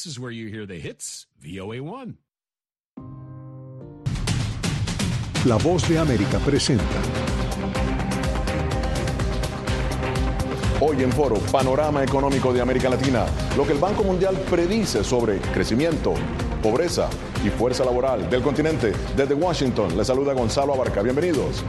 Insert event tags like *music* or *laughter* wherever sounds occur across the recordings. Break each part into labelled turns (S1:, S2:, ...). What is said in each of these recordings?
S1: This is where you hear the hits, VOA1.
S2: La voz de América presenta.
S3: Hoy en Foro, Panorama Económico de América Latina, lo que el Banco Mundial predice sobre crecimiento, pobreza y fuerza laboral del continente. Desde Washington, le saluda Gonzalo Abarca. Bienvenidos.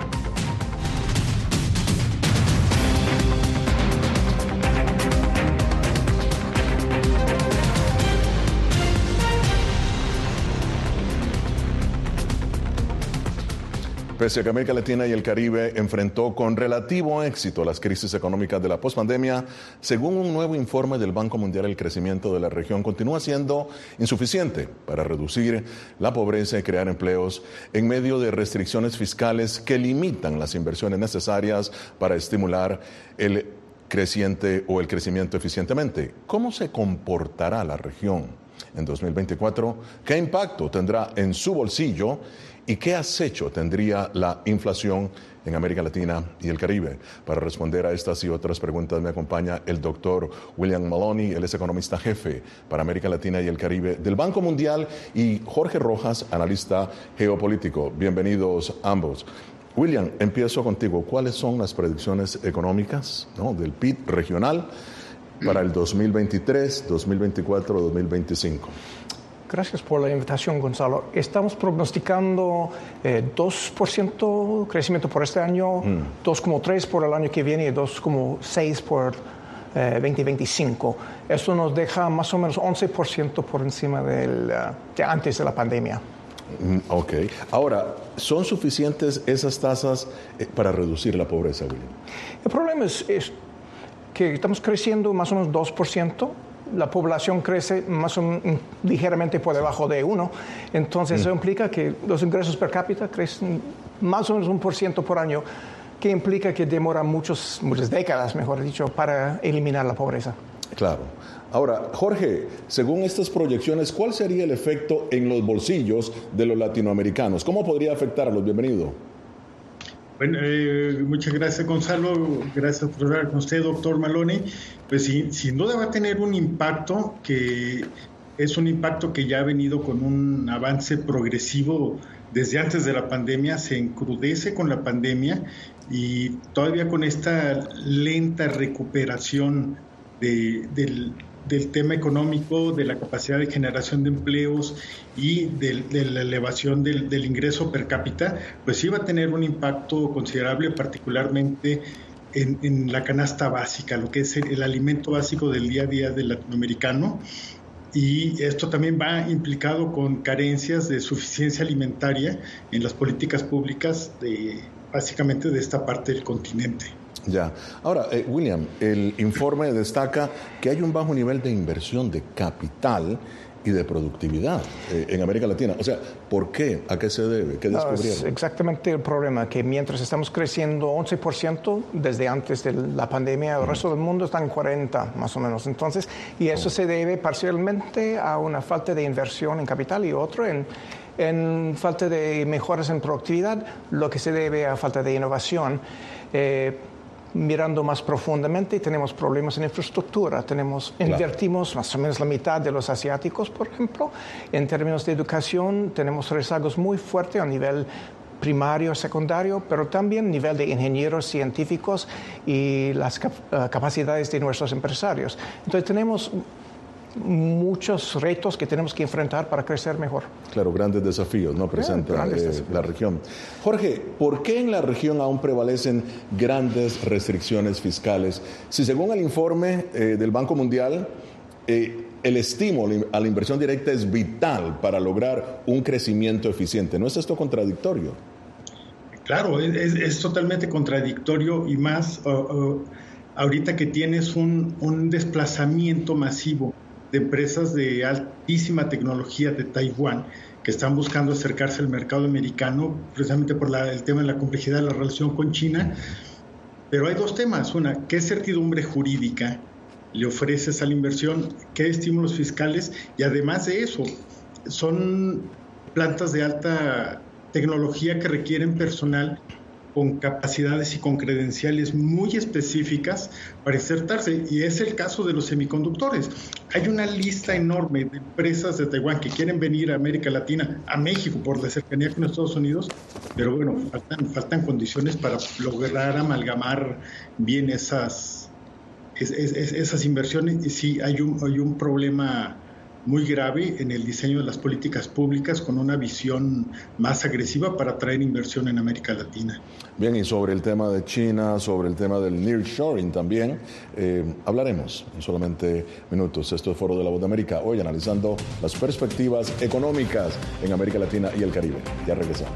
S3: Pese a que América Latina y el Caribe enfrentó con relativo éxito las crisis económicas de la pospandemia, según un nuevo informe del Banco Mundial, el crecimiento de la región continúa siendo insuficiente para reducir la pobreza y crear empleos en medio de restricciones fiscales que limitan las inversiones necesarias para estimular el creciente o el crecimiento eficientemente. ¿Cómo se comportará la región en 2024? ¿Qué impacto tendrá en su bolsillo? ¿Y qué acecho tendría la inflación en América Latina y el Caribe? Para responder a estas y otras preguntas me acompaña el doctor William Maloney, él es economista jefe para América Latina y el Caribe del Banco Mundial, y Jorge Rojas, analista geopolítico. Bienvenidos ambos. William, empiezo contigo. ¿Cuáles son las predicciones económicas del PIB regional para el 2023, 2024, 2025?
S4: Gracias por la invitación, Gonzalo. Estamos prognosticando 2% crecimiento por este año, 2,3% por el año que viene y 2,6% por 2025. Eso nos deja más o menos 11% por encima del, de antes de la pandemia.
S3: Ok. Ahora, ¿son suficientes esas tasas para reducir la pobreza, William?
S4: El problema es, es que estamos creciendo más o menos 2% la población crece más o menos ligeramente por debajo de uno. Entonces, eso implica que los ingresos per cápita crecen más o menos un por ciento por año, que implica que demora muchos, muchas décadas, mejor dicho, para eliminar la pobreza.
S3: Claro. Ahora, Jorge, según estas proyecciones, ¿cuál sería el efecto en los bolsillos de los latinoamericanos? ¿Cómo podría afectarlos? Bienvenido.
S5: Bueno, eh, muchas gracias Gonzalo, gracias por hablar con usted, doctor Maloney. Pues sin, sin duda va a tener un impacto que es un impacto que ya ha venido con un avance progresivo desde antes de la pandemia, se encrudece con la pandemia y todavía con esta lenta recuperación de, del, del tema económico, de la capacidad de generación de empleos y de, la elevación del, ingreso per cápita, pues sí va a tener un impacto considerable, particularmente en, en, la canasta básica, lo que es el, el alimento básico del día a día del latinoamericano. Y esto también va implicado con carencias de suficiencia alimentaria en las políticas públicas de básicamente de esta parte del continente.
S3: Ya. Ahora, eh, William, el informe destaca que hay un bajo nivel de inversión de capital y de productividad eh, en América Latina. O sea, ¿por qué? ¿A qué se debe? ¿Qué descubrieron?
S4: No, es exactamente el problema, que mientras estamos creciendo 11% desde antes de la pandemia, el resto del mundo está en 40 más o menos. Entonces, y eso oh. se debe parcialmente a una falta de inversión en capital y otro en en falta de mejoras en productividad, lo que se debe a falta de innovación. Eh, mirando más profundamente, tenemos problemas en infraestructura. Tenemos, claro. Invertimos más o menos la mitad de los asiáticos, por ejemplo. En términos de educación, tenemos rezagos muy fuertes a nivel primario, secundario, pero también a nivel de ingenieros científicos y las cap capacidades de nuestros empresarios. Entonces tenemos muchos retos que tenemos que enfrentar para crecer mejor.
S3: Claro, grandes desafíos, ¿no? Presenta eh, desafíos. la región. Jorge, ¿por qué en la región aún prevalecen grandes restricciones fiscales? Si según el informe eh, del Banco Mundial, eh, el estímulo a la inversión directa es vital para lograr un crecimiento eficiente. ¿No es esto contradictorio?
S5: Claro, es, es totalmente contradictorio y más uh, uh, ahorita que tienes un, un desplazamiento masivo de empresas de altísima tecnología de Taiwán que están buscando acercarse al mercado americano precisamente por la, el tema de la complejidad de la relación con China. Pero hay dos temas. Una, ¿qué certidumbre jurídica le ofreces a la inversión? ¿Qué estímulos fiscales? Y además de eso, son plantas de alta tecnología que requieren personal con capacidades y con credenciales muy específicas para insertarse. Y es el caso de los semiconductores. Hay una lista enorme de empresas de Taiwán que quieren venir a América Latina, a México, por la cercanía con Estados Unidos, pero bueno, faltan, faltan condiciones para lograr amalgamar bien esas, esas inversiones. Y sí, hay un, hay un problema muy grave en el diseño de las políticas públicas con una visión más agresiva para atraer inversión en América Latina.
S3: Bien, y sobre el tema de China, sobre el tema del nearshoring también, eh, hablaremos en solamente minutos. Esto es Foro de la Voz de América, hoy analizando las perspectivas económicas en América Latina y el Caribe. Ya regresamos.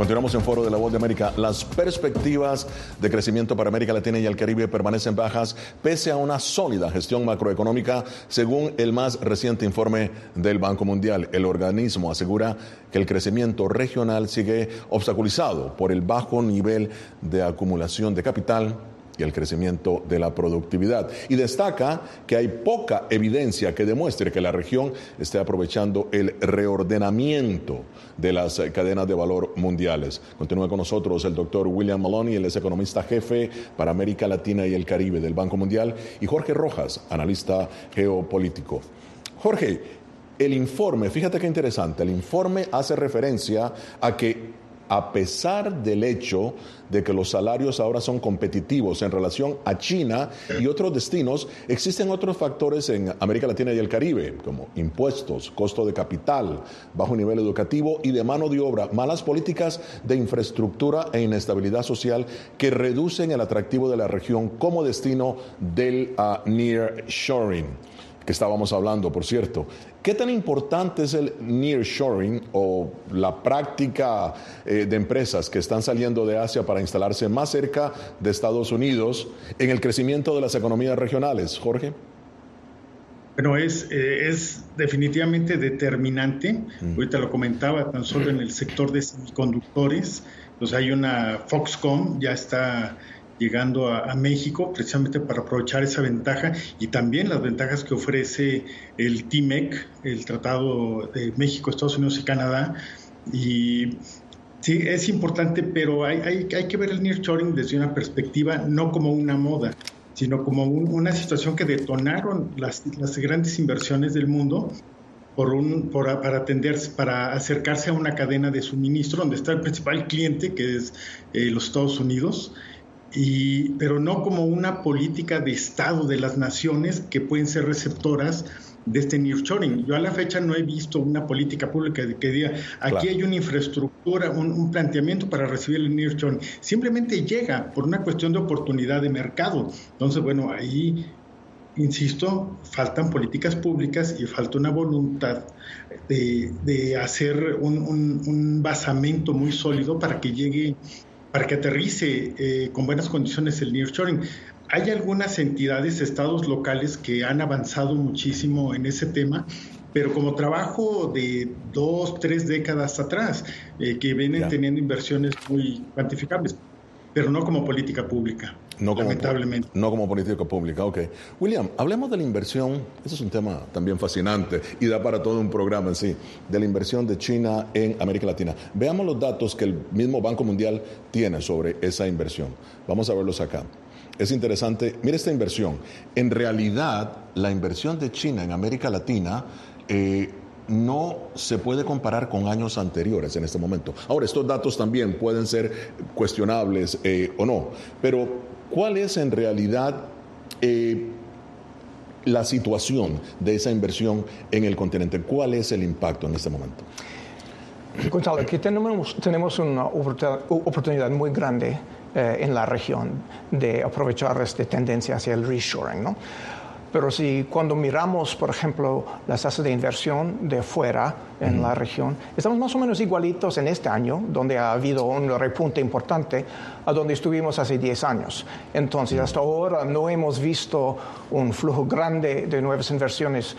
S3: Continuamos en Foro de la Voz de América. Las perspectivas de crecimiento para América Latina y el Caribe permanecen bajas pese a una sólida gestión macroeconómica, según el más reciente informe del Banco Mundial. El organismo asegura que el crecimiento regional sigue obstaculizado por el bajo nivel de acumulación de capital y el crecimiento de la productividad. Y destaca que hay poca evidencia que demuestre que la región esté aprovechando el reordenamiento de las cadenas de valor mundiales. Continúa con nosotros el doctor William Maloney, él es economista jefe para América Latina y el Caribe del Banco Mundial, y Jorge Rojas, analista geopolítico. Jorge, el informe, fíjate qué interesante, el informe hace referencia a que a pesar del hecho de que los salarios ahora son competitivos en relación a China y otros destinos, existen otros factores en América Latina y el Caribe, como impuestos, costo de capital, bajo nivel educativo y de mano de obra, malas políticas de infraestructura e inestabilidad social que reducen el atractivo de la región como destino del uh, nearshoring que estábamos hablando, por cierto. ¿Qué tan importante es el nearshoring o la práctica eh, de empresas que están saliendo de Asia para instalarse más cerca de Estados Unidos en el crecimiento de las economías regionales? Jorge.
S5: Bueno, es, eh, es definitivamente determinante. Mm. Ahorita lo comentaba, tan solo en el sector de semiconductores, pues hay una Foxconn, ya está llegando a, México precisamente para aprovechar esa ventaja y también las ventajas que ofrece el TIMEC, el Tratado de México, Estados Unidos y Canadá. Y sí, es importante, pero hay, que ver el nearshoring desde una perspectiva no como una moda, sino como una situación que detonaron las, las grandes inversiones del mundo por un, por, para atender, para acercarse a una cadena de suministro donde está el principal cliente, que es eh, los Estados Unidos, y, pero no como una política de Estado de las naciones que pueden ser receptoras de este nearshoring. Yo a la fecha no he visto una política pública que diga, aquí hay una infraestructura, un, planteamiento para recibir el nearshoring. Simplemente llega por una cuestión de oportunidad de mercado. Entonces, bueno, ahí, insisto, faltan políticas públicas y falta una voluntad de, hacer un, un basamento muy sólido para que llegue para que aterrice eh, con buenas condiciones el nearshoring. Hay algunas entidades, estados locales que han avanzado muchísimo en ese tema, pero como trabajo de dos, tres décadas atrás, eh, que vienen teniendo inversiones muy cuantificables, pero no como política pública.
S3: No como,
S5: lamentablemente.
S3: No como política pública, ok. William, hablemos de la inversión, ese es un tema también fascinante y da para todo un programa en sí, de la inversión de China en América Latina. Veamos los datos que el mismo Banco Mundial tiene sobre esa inversión. Vamos a verlos acá. Es interesante, mire esta inversión. En realidad, la inversión de China en América Latina eh, no se puede comparar con años anteriores en este momento. Ahora, estos datos también pueden ser cuestionables eh, o no, pero ¿Cuál es en realidad eh, la situación de esa inversión en el continente? ¿Cuál es el impacto en este momento?
S4: Gonzalo, aquí tenemos, tenemos una oportunidad muy grande eh, en la región de aprovechar esta tendencia hacia el reshoring. ¿no? Pero si cuando miramos, por ejemplo, las tasas de inversión de fuera en la región, estamos más o menos igualitos en este año, donde ha habido un repunte importante, a donde estuvimos hace 10 años. Entonces, hasta ahora no hemos visto un flujo grande de nuevas inversiones,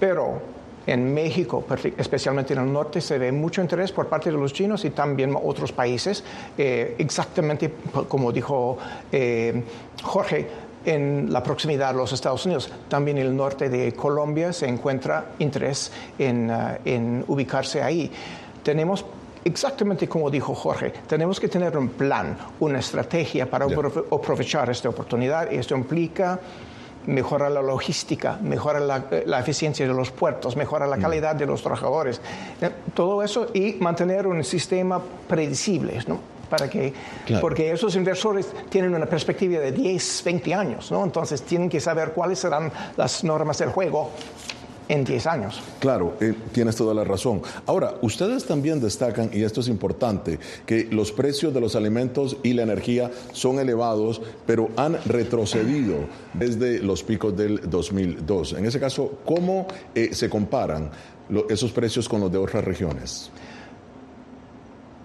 S4: pero en México, especialmente en el norte, se ve mucho interés por parte de los chinos y también otros países. Eh, exactamente como dijo eh, Jorge, en la proximidad a los Estados Unidos. También en el norte de Colombia se encuentra interés en, uh, ubicarse ahí. Tenemos exactamente como dijo Jorge, tenemos que tener un plan, una estrategia para aprovechar esta oportunidad. y Esto implica mejorar la logística, mejorar la, eficiencia de los puertos, mejorar la mm. calidad de los trabajadores, eh, todo eso y mantener un sistema predecible. ¿no? Para que, porque esos inversores tienen una perspectiva de 10, 20 años, ¿no? Entonces tienen que saber cuáles serán las normas del juego en 10 años.
S3: Claro, eh, tienes toda la razón. Ahora, ustedes también destacan, y esto es importante, que los precios de los alimentos y la energía son elevados, pero han retrocedido desde los picos del 2002. En ese caso, ¿cómo eh, se comparan esos precios con los de otras regiones?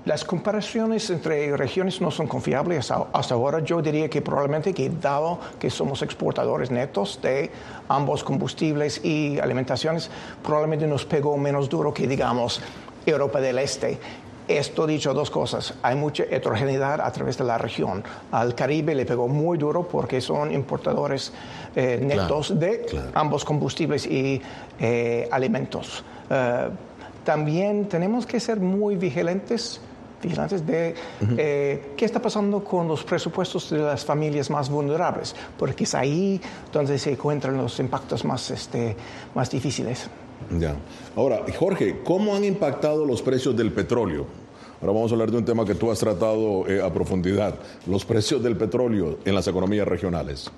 S4: Las comparaciones entre regiones no son confiables hasta ahora. Yo diría que probablemente que dado que somos exportadores netos de ambos combustibles y alimentaciones, probablemente nos pegó menos duro que digamos Europa del Este. Esto dicho, dos cosas. Hay mucha heterogeneidad a través de la región. Al Caribe le pegó muy duro porque son importadores eh, netos de ambos combustibles y eh, alimentos. Eh, también tenemos que ser muy vigilantes vigilantes de eh, qué está pasando con los presupuestos de las familias más vulnerables, porque es ahí donde se encuentran los impactos más, este, más difíciles.
S3: Ya. Ahora, Jorge, ¿cómo han impactado los precios del petróleo? Ahora vamos a hablar de un tema que tú has tratado eh, a profundidad, los precios del petróleo en las economías regionales.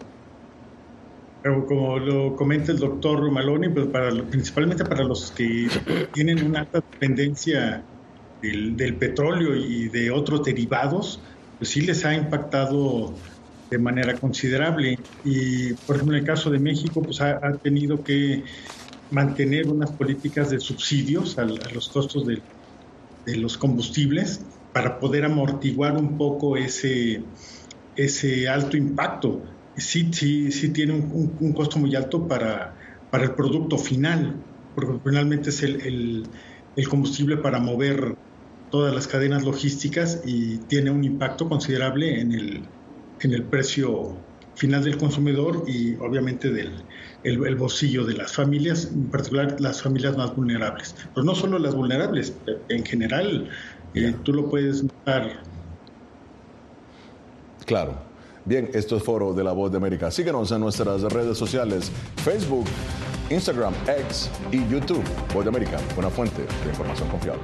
S5: como lo comenta el doctor Maloney, pues para, principalmente para los que tienen una alta dependencia del, petróleo y de otros derivados, pues sí les ha impactado de manera considerable. Y, por ejemplo, en el caso de México, pues ha, tenido que mantener unas políticas de subsidios a, los costos de, los combustibles para poder amortiguar un poco ese, ese alto impacto. Sí, sí, sí tiene un, costo muy alto para, para el producto final, porque finalmente es el, el combustible para mover todas las cadenas logísticas y tiene un impacto considerable en el, en el precio final del consumidor y obviamente del el, bolsillo de las familias, en particular las familias más vulnerables. Pero no solo las vulnerables, en general eh, tú lo puedes notar.
S3: Claro. Bien, esto es Foro de la Voz de América. Síguenos en nuestras redes sociales, Facebook, Instagram, X y YouTube. Voz de América, una fuente de información confiable.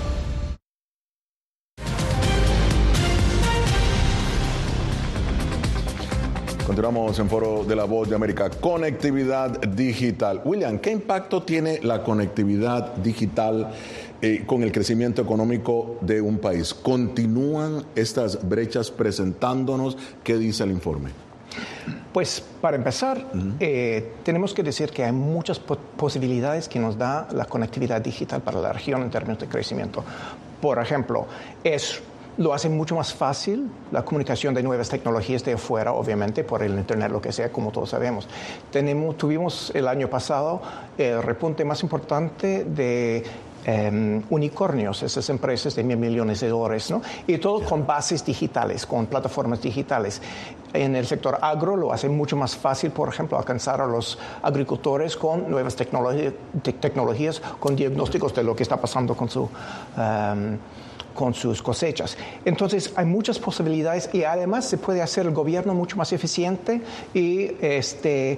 S3: Continuamos en Foro de la Voz de América, conectividad digital. William, ¿qué impacto tiene la conectividad digital eh, con el crecimiento económico de un país? ¿Continúan estas brechas presentándonos? ¿Qué dice el informe?
S4: Pues para empezar, eh, tenemos que decir que hay muchas po posibilidades que nos da la conectividad digital para la región en términos de crecimiento. Por ejemplo, es lo hace mucho más fácil la comunicación de nuevas tecnologías de afuera, obviamente, por el Internet, lo que sea, como todos sabemos. Tenemos, tuvimos el año pasado el repunte más importante de eh, unicornios, esas empresas de mil millones de dólares, ¿no? Y todo con bases digitales, con plataformas digitales. En el sector agro lo hace mucho más fácil, por ejemplo, alcanzar a los agricultores con nuevas tecnologías, tecnologías con diagnósticos de lo que está pasando con su... Um, con sus cosechas. Entonces hay muchas posibilidades y además se puede hacer el gobierno mucho más eficiente y, este,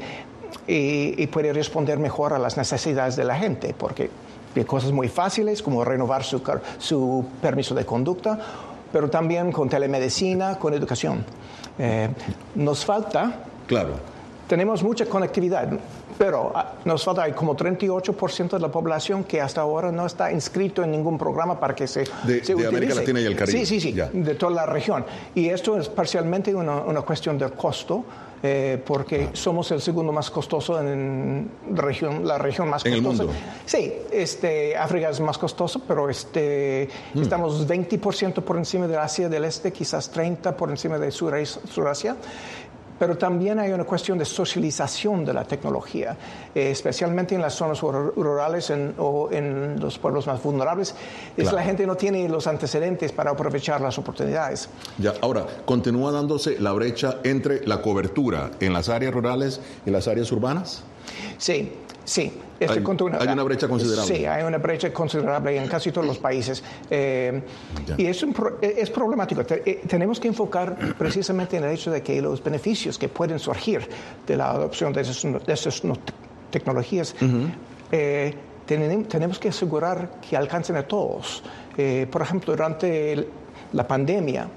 S4: y, puede responder mejor a las necesidades de la gente, porque hay cosas muy fáciles como renovar su, su permiso de conducta, pero también con telemedicina, con educación. Eh, nos falta...
S3: Claro.
S4: Tenemos mucha conectividad, pero ah, nos falta hay como 38% de la población que hasta ahora no está inscrito en ningún programa para que se,
S3: de,
S4: se
S3: de América Latina y el Caribe.
S4: Sí, sí, sí,
S3: Ya.
S4: de toda la región. Y esto es parcialmente una, una cuestión de costo. eh, porque somos el segundo más costoso en región, la región más
S3: En el
S4: costosa.
S3: mundo.
S4: Sí, este, África es más costoso, pero este,
S3: Mm.
S4: estamos 20% por encima de Asia del Este, quizás 30% por encima de Sur- Surasia. Pero también hay una cuestión de socialización de la tecnología, eh, especialmente en las zonas rur- rurales en- o en los pueblos más vulnerables. Es
S3: Claro.
S4: la gente no tiene los antecedentes para aprovechar las oportunidades.
S3: Ya, ahora, continúa dándose la brecha entre la cobertura en las áreas rurales y las áreas urbanas.
S4: Sí, sí. Este
S3: Hay- una brecha considerable.
S4: Sí, hay una brecha considerable en casi todos los países. Eh, y es, un pro- es problemático. Te- eh, tenemos que enfocar precisamente en el hecho de que los beneficios que pueden surgir de la adopción de esas, de esas tecnologías eh, tenem- tenemos que asegurar que alcancen a todos. Eh, por ejemplo, durante la pandemia,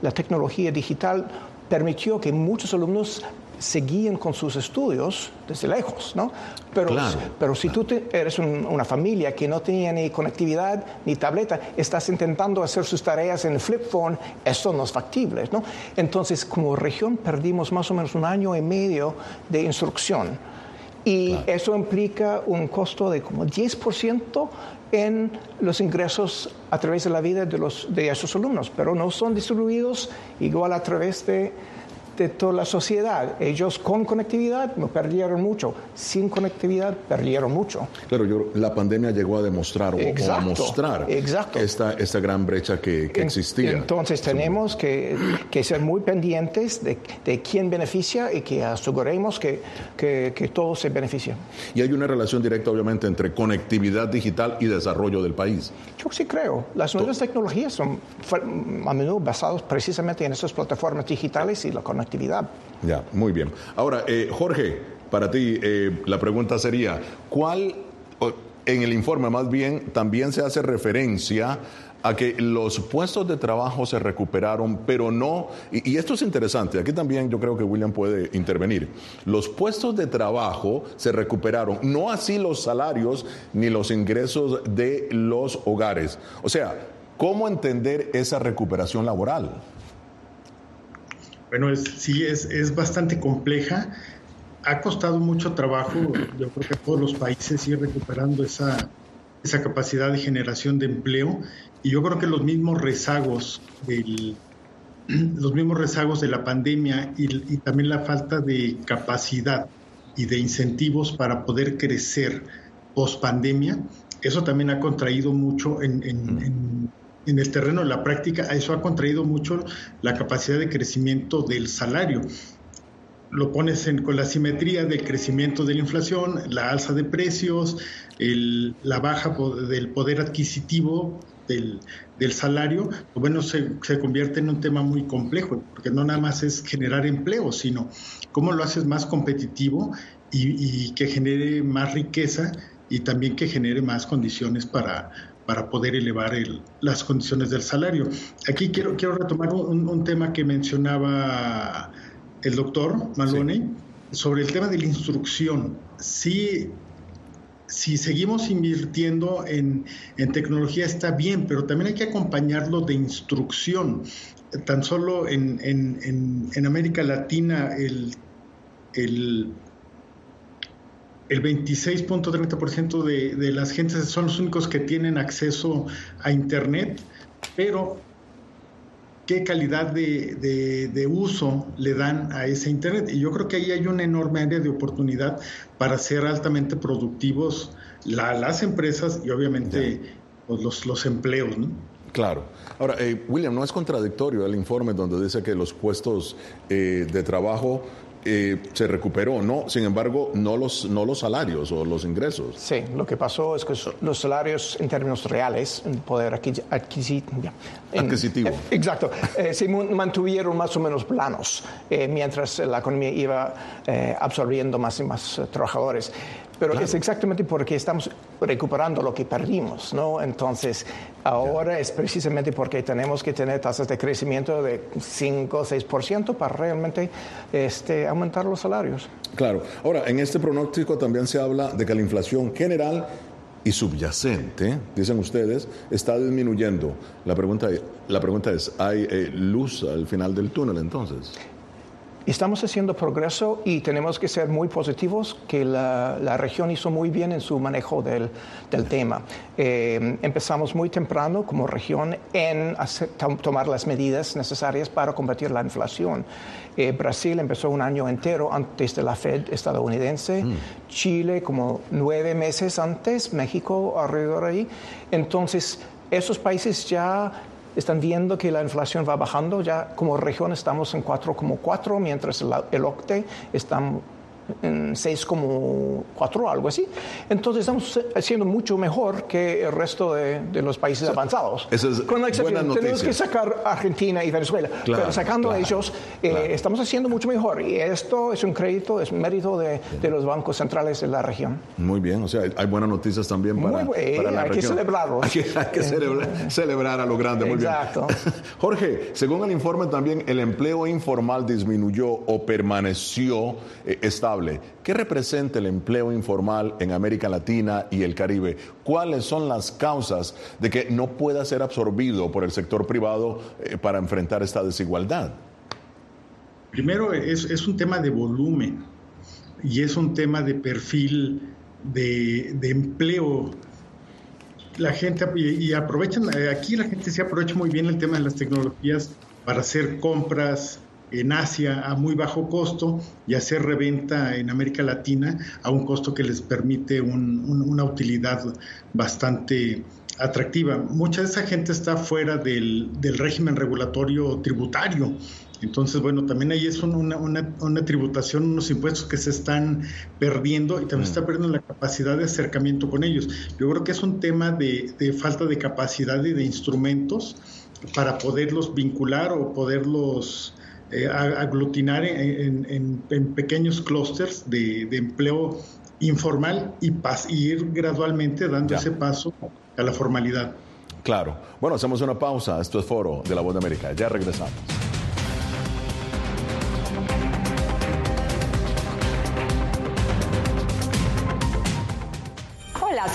S4: la tecnología digital permitió que muchos alumnos seguían con sus estudios desde lejos, ¿no? Pero,
S3: Claro.
S4: pero si tú te- eres un- una familia que no tenía ni conectividad ni tableta, estás intentando hacer sus tareas en el flip phone, esto no es factible, ¿no? Entonces, como región perdimos más o menos un año y medio de instrucción. Y eso implica un costo de como 10% en los ingresos a través de la vida de, los, de esos alumnos, pero no son distribuidos igual a través de de toda la sociedad. Ellos con conectividad no perdieron mucho, sin conectividad perdieron mucho.
S3: Claro, yo, la pandemia llegó a demostrar o, a mostrar Esta, esta gran brecha que, existía.
S4: Entonces tenemos que, que ser muy pendientes de, de, quién beneficia y que aseguremos que, que, que todo se beneficia.
S3: Y hay una relación directa, obviamente, entre conectividad digital y desarrollo del país.
S4: Yo sí creo. Las nuevas tecnologías son a menudo basadas precisamente en esas plataformas digitales y la conectividad actividad.
S3: Ya, muy bien. Ahora, eh, Jorge, para ti eh, la pregunta sería, ¿cuál, en el informe más bien, también se hace referencia a que los puestos de trabajo se recuperaron, pero no, y, esto es interesante, aquí también yo creo que William puede intervenir, los puestos de trabajo se recuperaron, no así los salarios ni los ingresos de los hogares. O sea, ¿cómo entender esa recuperación laboral?
S5: Bueno, es, sí, es, es bastante compleja. Ha costado mucho trabajo, yo creo que a todos los países ir recuperando esa, esa capacidad de generación de empleo. Y yo creo que los mismos rezagos del, *clears throat* los mismos rezagos de la pandemia y, también la falta de capacidad y de incentivos para poder crecer post pandemia, eso también ha contraído mucho en, el terreno de la práctica, eso ha contraído mucho la capacidad de crecimiento del salario. Lo pones con la simetría del crecimiento de la inflación, la alza de precios, la baja del poder adquisitivo del, salario, pues bueno, se, convierte en un tema muy complejo, porque no nada más es generar empleo, sino cómo lo haces más competitivo y que genere más riqueza y también que genere más condiciones para, para poder elevar las condiciones del salario. Aquí quiero, quiero retomar un, tema que mencionaba el doctor Maloney sobre el tema de la instrucción. Sí, si seguimos invirtiendo en, tecnología está bien, pero también hay que acompañarlo de instrucción. Tan solo en, en América Latina el, el el 26.30% de, de las gentes son los únicos que tienen acceso a Internet, pero qué calidad de, uso le dan a ese Internet. Y yo creo que ahí hay una enorme área de oportunidad para ser altamente productivos las empresas y obviamente pues, los, los, empleos. ¿no?
S3: Claro. Ahora, eh, William, ¿no es contradictorio el informe donde dice que los puestos eh, de trabajo eh, se recuperó, ¿no? Sin embargo, no los, no los salarios o los ingresos.
S4: Sí, lo que pasó es que los salarios en términos reales, en poder adquisitivo.
S3: adquisitivo. *laughs*
S4: exacto, eh, se mantuvieron más o menos planos eh, mientras la economía iba absorbiendo más y más trabajadores pero es exactamente porque estamos recuperando lo que perdimos, ¿no? Entonces, ahora es precisamente porque tenemos que tener tasas de crecimiento de 5 o 6% para realmente este, aumentar los salarios.
S3: Claro. Ahora, en este pronóstico también se habla de que la inflación general y subyacente, dicen ustedes, está disminuyendo. La pregunta, la pregunta es, ¿hay eh, luz al final del túnel entonces?
S4: Estamos haciendo progreso y tenemos que ser muy positivos que la, región hizo muy bien en su manejo del, tema. Eh, empezamos muy temprano como región en tomar las medidas necesarias para combatir la inflación. Eh, Brasil empezó un año entero antes de la Fed estadounidense, mm. Chile como nueve meses antes, México alrededor ahí. Entonces, esos países ya están viendo que la inflación va bajando. Ya como región estamos en 4,4, mientras el, OCTE está en 6,4, algo así. Entonces estamos haciendo mucho mejor que el resto de, los países avanzados.
S3: Con la excepción,
S4: tenemos que sacar Argentina y Venezuela, pero sacando a ellos, eh, estamos haciendo mucho mejor. Y esto es un crédito, es mérito de, los bancos centrales de la región.
S3: Muy bien, o sea, hay buenas noticias también para,
S4: para
S3: la
S4: hay
S3: región.
S4: Que celebrarlo. *laughs*
S3: Hay que, celebrar, celebrar, a lo grande, muy
S4: Exacto. *laughs*
S3: Jorge, según el informe también, el empleo informal disminuyó o permaneció eh, estable ¿Qué representa el empleo informal en América Latina y el Caribe? ¿Cuáles son las causas de que no pueda ser absorbido por el sector privado eh, para enfrentar esta desigualdad?
S5: Primero, es, un tema de volumen. y es un tema de perfil de, empleo. La gente, y, aprovechan, aquí la gente se aprovecha muy bien el tema de las tecnologías para hacer compras en Asia a muy bajo costo y hacer reventa en América Latina a un costo que les permite una utilidad bastante atractiva. Mucha de esa gente está fuera del, del régimen regulatorio tributario entonces, bueno, también ahí es una, una, tributación, unos impuestos que se están perdiendo y también se está mm. perdiendo la capacidad de acercamiento con ellos. Yo creo que es un tema de, falta de capacidad y de instrumentos para poderlos vincular o poderlos eh, aglutinar en, pequeños clústeres de, empleo informal y, ir gradualmente dando ese paso a la formalidad.
S3: Claro. Bueno, hacemos una pausa. Esto es Foro de la Voz de América. Ya regresamos.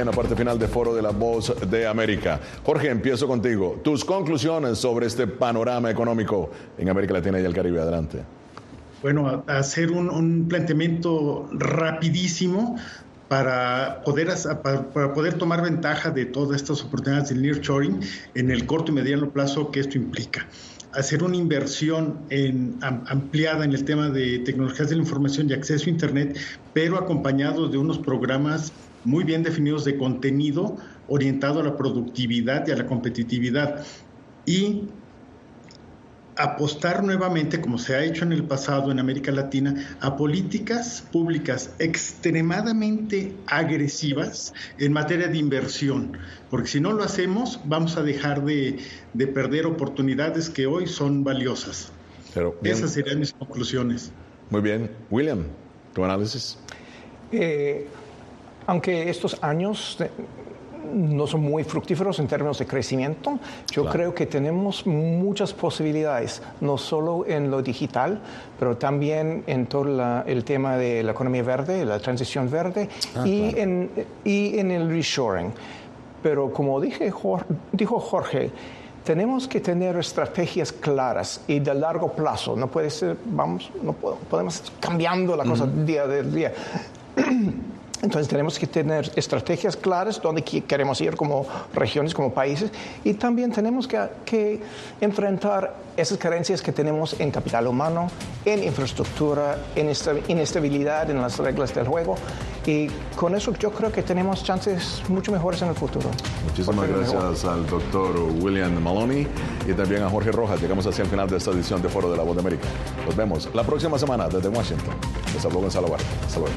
S3: En la parte final de Foro de la Voz de América. Jorge, empiezo contigo. Tus conclusiones sobre este panorama económico en América Latina y el Caribe. Adelante.
S5: Bueno, hacer un, planteamiento rapidísimo para poder, para poder tomar ventaja de todas estas oportunidades del nearshoring en el corto y mediano plazo que esto implica hacer una inversión en, ampliada en el tema de tecnologías de la información y acceso a Internet, pero acompañado de unos programas muy bien definidos de contenido orientado a la productividad y a la competitividad. Y apostar nuevamente, como se ha hecho en el pasado en América Latina, a políticas públicas extremadamente agresivas en materia de inversión, porque si no lo hacemos vamos a dejar de, perder oportunidades que hoy son valiosas. Pero Esas serían mis conclusiones.
S3: Muy bien. William, tu análisis.
S4: Eh, aunque estos años no son muy fructíferos en términos de crecimiento, yo creo que tenemos muchas posibilidades, no solo en lo digital, pero también en todo el tema de la economía verde, la transición verde ah, y, en, y en el reshoring. Pero como dije, dijo Jorge, tenemos que tener estrategias claras y de largo plazo. No puede ser, vamos, no podemos cambiando la cosa día de día. Entonces tenemos que tener estrategias claras donde queremos ir como regiones, como países, y también tenemos que, que, enfrentar esas carencias que tenemos en capital humano, en infraestructura, en inestabilidad en las reglas del juego. Y con eso yo creo que tenemos chances mucho mejores en el futuro.
S3: Muchísimas gracias al doctor William Maloney y también a Jorge Rojas. Llegamos hacia el final de esta edición de Foro de la Voz de América. Nos vemos la próxima semana desde Washington. Les habló Gonzalo Vargas. Hasta luego.